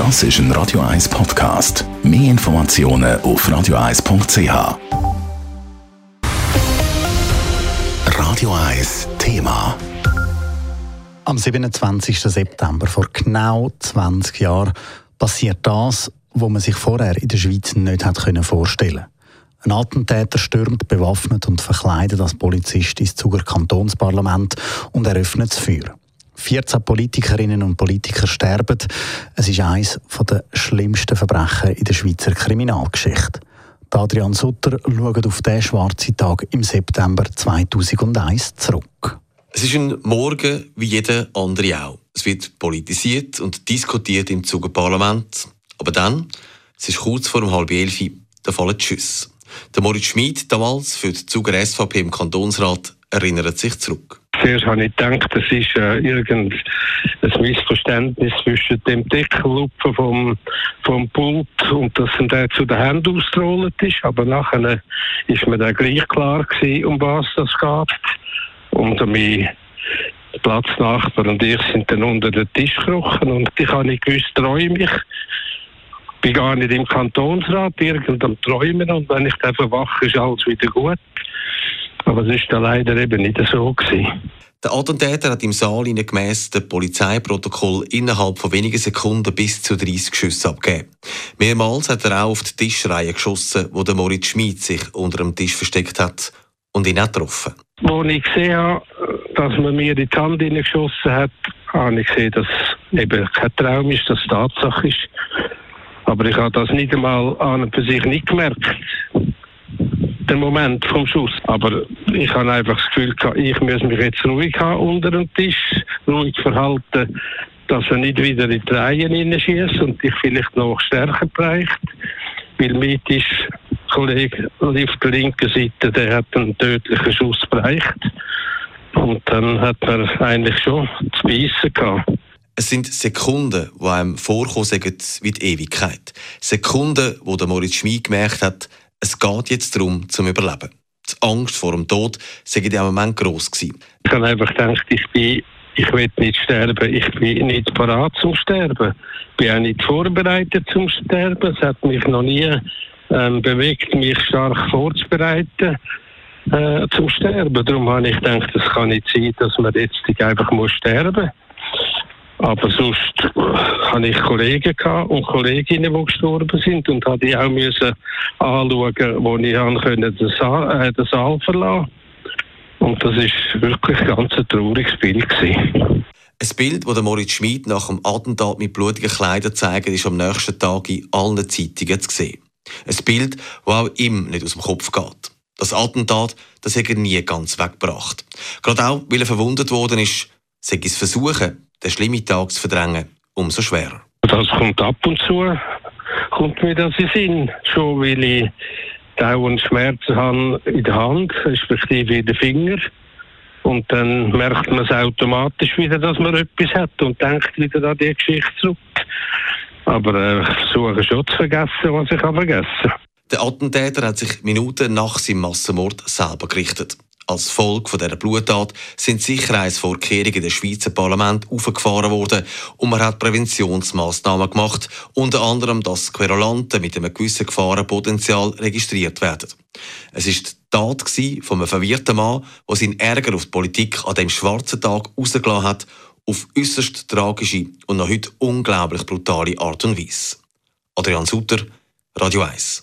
Das ist ein Radio 1 Podcast. Mehr Informationen auf radio1.ch. Radio 1 Thema. Am 27. September vor genau 20 Jahren passiert das, was man sich vorher in der Schweiz nicht hat vorstellen ein Attentäter stürmt bewaffnet und verkleidet als Polizist ins Zuger Kantonsparlament und eröffnet das Feuer. 14 Politikerinnen und Politiker sterben. Es ist eines der schlimmsten Verbrechen in der Schweizer Kriminalgeschichte. Adrian Sutter schaut auf diesen schwarzen Tag im September 2001 zurück. Es ist ein Morgen wie jeder andere auch. Es wird politisiert und diskutiert im Zuge Parlament. Aber dann, es ist kurz vor um halb elf, da fallen die Schüsse. Der Moritz Schmid, damals für die Zuger SVP im Kantonsrat, erinnert sich zurück. Zuerst habe ich gedacht, das ist äh, irgendein Missverständnis zwischen dem Deckelupfen vom, vom Pult und dass er zu den Händen ausgerollt ist. Aber nachher ist mir dann gleich klar gewesen, um was das geht. Und mein Platznachbar und ich sind dann unter den Tisch gekrochen und ich habe nicht gewusst, träume ich bin gar nicht im Kantonsrat, irgend am Träumen und wenn ich dann verwache, ist alles wieder gut. Aber es ist leider eben nicht so gewesen. Der Attentäter hat im Saal gemäss dem Polizeiprotokoll innerhalb von wenigen Sekunden bis zu 30 Schüsse abgegeben. Mehrmals hat er auch auf die Tischreihe geschossen, wo der Moritz Schmid sich unter dem Tisch versteckt hat und ihn auch getroffen. Als ich gesehen habe, dass man mir in die Hand geschossen hat, habe ich gesehen, dass eben kein Traum ist, dass es Tatsache ist. Aber ich habe das nicht einmal an und für sich nicht gemerkt. Der Moment vom Schuss. Aber ich habe einfach das Gefühl ich muss mich jetzt ruhig haben unter dem Tisch, ruhig verhalten, dass er nicht wieder in die Reihen hineinschießt und dich vielleicht noch stärker bereicht. Weil mit ist Kollege auf der linken Seite, der hat einen tödlichen Schuss bereicht. Und dann hat er eigentlich schon zu beißen gehabt. Es sind Sekunden, die einem vorkommen wie die Ewigkeit. Sekunden, wo der Moritz Schmid gemerkt hat, es geht jetzt darum, zum Überleben. Die Angst vor dem Tod sei in dem Moment gross gewesen. Ich habe einfach gedacht, ich bin ich will nicht sterben, ich bin nicht parat zum Sterben. Ich bin auch nicht vorbereitet zum Sterben. Es hat mich noch nie ähm, bewegt, mich stark vorzubereiten äh, zum Sterben. Darum habe ich gedacht, es kann nicht sein, dass man jetzt einfach muss sterben muss. Aber sonst hatte ich Kollegen und Kolleginnen, die gestorben sind und habe die auch müssen anschauen, wo ich den Saal, äh, den Saal verlassen Und das war wirklich ein ganz trauriges Bild. Gewesen. Ein Bild, das Moritz Schmid nach dem Attentat mit blutigen Kleidern zeigt, ist am nächsten Tag in allen Zeitungen zu sehen. Ein Bild, das auch ihm nicht aus dem Kopf geht. Das Attentat, das hat er nie ganz weggebracht. Gerade auch, weil er verwundet worden ist, sei es versuchen, den schlimmen Tag zu verdrängen, umso schwerer. Das kommt ab und zu, kommt mir das in Sinn. Schon weil ich dauernd Schmerzen habe in der Hand, respektive in den Fingern. Und dann merkt man es automatisch wieder, dass man etwas hat und denkt wieder an die Geschichte zurück. Aber äh, ich versuche schon zu vergessen, was ich vergessen kann. Der Attentäter hat sich Minuten nach seinem Massenmord selber gerichtet. Als Folge dieser Bluttat sind Sicherheitsvorkehrungen das Schweizer Parlament aufgefahren worden und man hat Präventionsmaßnahmen gemacht, unter anderem, dass Querulanten mit einem gewissen Gefahrenpotenzial registriert werden. Es ist die Tat von einem verwirrten Mann, der seinen Ärger auf die Politik an dem schwarzen Tag rausgelassen hat, auf äußerst tragische und noch heute unglaublich brutale Art und Weise. Adrian Sutter, Radio 1.